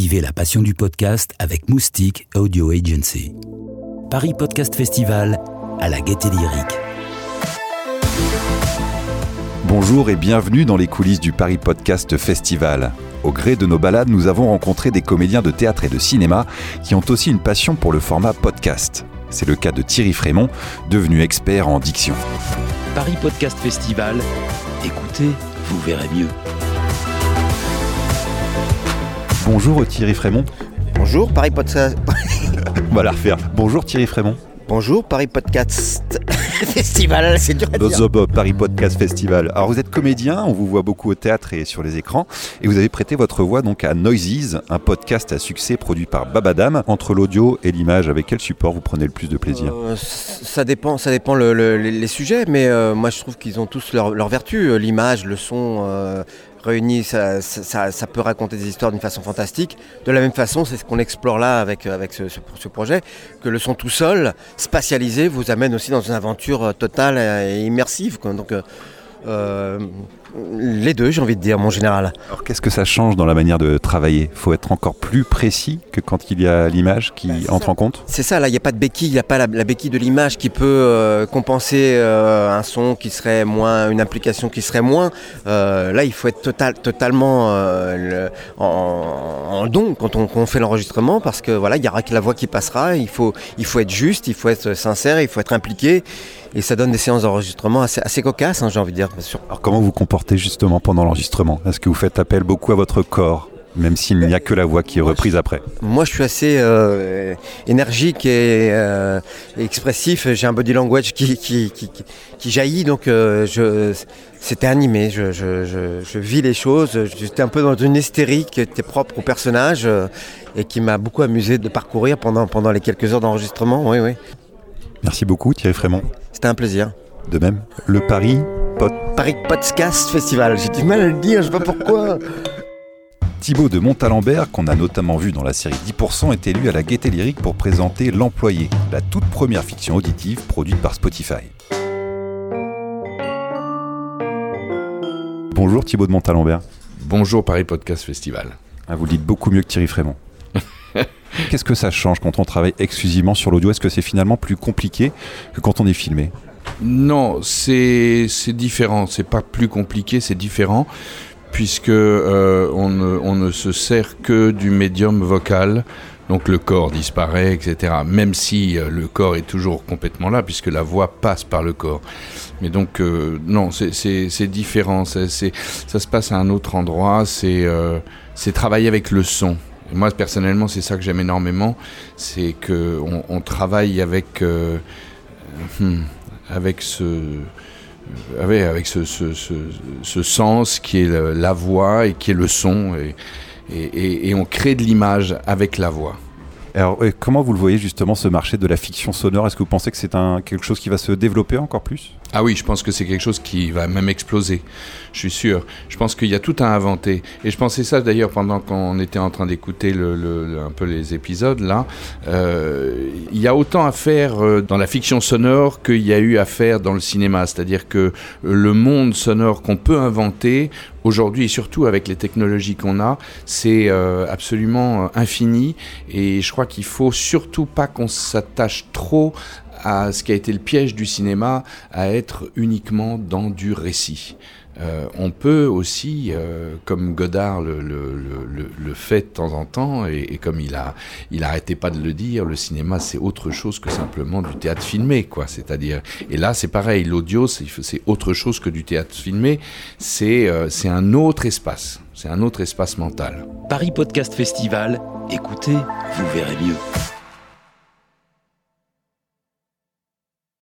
Vivez la passion du podcast avec Moustique Audio Agency. Paris Podcast Festival à la gaieté lyrique. Bonjour et bienvenue dans les coulisses du Paris Podcast Festival. Au gré de nos balades, nous avons rencontré des comédiens de théâtre et de cinéma qui ont aussi une passion pour le format podcast. C'est le cas de Thierry Frémont, devenu expert en diction. Paris Podcast Festival, écoutez, vous verrez mieux. Bonjour Thierry Frémont. Bonjour, Paris Podcast. On va la refaire. Bonjour Thierry Frémont. Bonjour, Paris Podcast Festival, c'est dur à dire. Bozobo, Paris Podcast Festival. Alors vous êtes comédien, on vous voit beaucoup au théâtre et sur les écrans, et vous avez prêté votre voix donc à Noises, un podcast à succès produit par Babadam. Entre l'audio et l'image, avec quel support vous prenez le plus de plaisir Euh, ça dépend, ça dépend le- le- les sujets, mais euh, moi je trouve qu'ils ont tous leurs leur vertus. L'image, le son euh, réunis, ça, peut raconter des histoires d'une façon fantastique. De la même façon, c'est ce qu'on explore là avec, avec ce, projet, que le son tout seul, spatialisé, vous amène aussi dans une aventure euh, totale et immersive. Euh, les deux, j'ai envie de dire, mon général. Alors qu'est-ce que ça change dans la manière de travailler? Faut être encore plus précis que quand il y a l'image qui Bah, entre ça. en compte? C'est ça, là, il n'y a pas de béquille, il n'y a pas la, la béquille de l'image qui peut euh, compenser euh, un son qui serait moins, une implication qui serait moins. Là, il faut être total, totalement le- en, en don quand on, quand on fait l'enregistrement parce que voilà, il n'y aura que la voix qui passera. Il faut, il faut être juste, il faut être sincère, il faut être impliqué. Et ça donne des séances d'enregistrement assez, assez cocasses, hein, j'ai envie de dire. Alors comment vous comportez justement pendant l'enregistrement? Est-ce que vous faites appel beaucoup à votre corps même s'il n'y a que la voix qui est reprise après? Moi, je suis assez euh, énergique et, euh, expressif. J'ai un body language qui, qui, qui, qui- qui jaillit, donc euh, je, c'était animé. Je, je, je, je vis les choses. J'étais un peu dans une hystérie qui était propre au personnage et qui m'a beaucoup amusé de parcourir pendant, pendant les quelques heures d'enregistrement. Oui, oui. Merci beaucoup Thierry Frémont. C'était un plaisir. De même, le Paris Pod Paris Podcast Festival. J'ai du mal à le dire, je sais pas pourquoi. Thibaut de Montalembert, qu'on a notamment vu dans la série 10%, est élu à la Gaieté Lyrique pour présenter L'Employé, la toute première fiction auditive produite par Spotify. Bonjour Thibaut de Montalembert. Bonjour Paris Podcast Festival. Ah, vous le dites beaucoup mieux que Thierry Frémont. Qu'est-ce que ça change quand on travaille exclusivement sur l'audio? Est-ce que c'est finalement plus compliqué que quand on est filmé? Non, c'est différent. C'est pas plus compliqué, c'est différent puisque euh, on, ne, se sert que du médium vocal. Donc le corps disparaît, etc. Même si euh, le corps est toujours complètement là, puisque la voix passe par le corps. Mais donc euh, non, c'est- différent. Ça se passe à un autre endroit. C'est travailler avec le son. Moi personnellement, c'est ça que j'aime énormément, c'est que on, travaille avec euh, hmm, avec ce euh, avec, ce, ce, sens qui est la voix et qui est le son et- et on crée de l'image avec la voix. Alors, euh, comment vous le voyez justement ce marché de la fiction sonore? Est-ce que vous pensez que c'est quelque chose qui va se développer encore plus? Ah oui, je pense que c'est quelque chose qui va même exploser. Je suis sûr. Je pense qu'il y a tout à inventer. Et je pensais ça d'ailleurs pendant qu'on était en train d'écouter un peu les épisodes là. Euh, il y a autant à faire euh, dans la fiction sonore qu'il y a eu à faire dans le cinéma. C'est-à-dire que le monde sonore qu'on peut inventer aujourd'hui et surtout avec les technologies qu'on a, c'est euh, absolument euh, infini. Et je crois qu'il faut surtout pas qu'on s'attache trop à ce qui a été le piège du cinéma, à être uniquement dans du récit. Euh, on peut aussi, euh, comme Godard le, fait de temps en temps, et, comme il a, il arrêtait pas de le dire, le cinéma c'est autre chose que simplement du théâtre filmé, quoi. C'est-à-dire, et là c'est pareil, l'audio c'est c'est autre chose que du théâtre filmé. C'est euh, c'est un autre espace, c'est un autre espace mental. Paris Podcast Festival, écoutez, vous verrez mieux.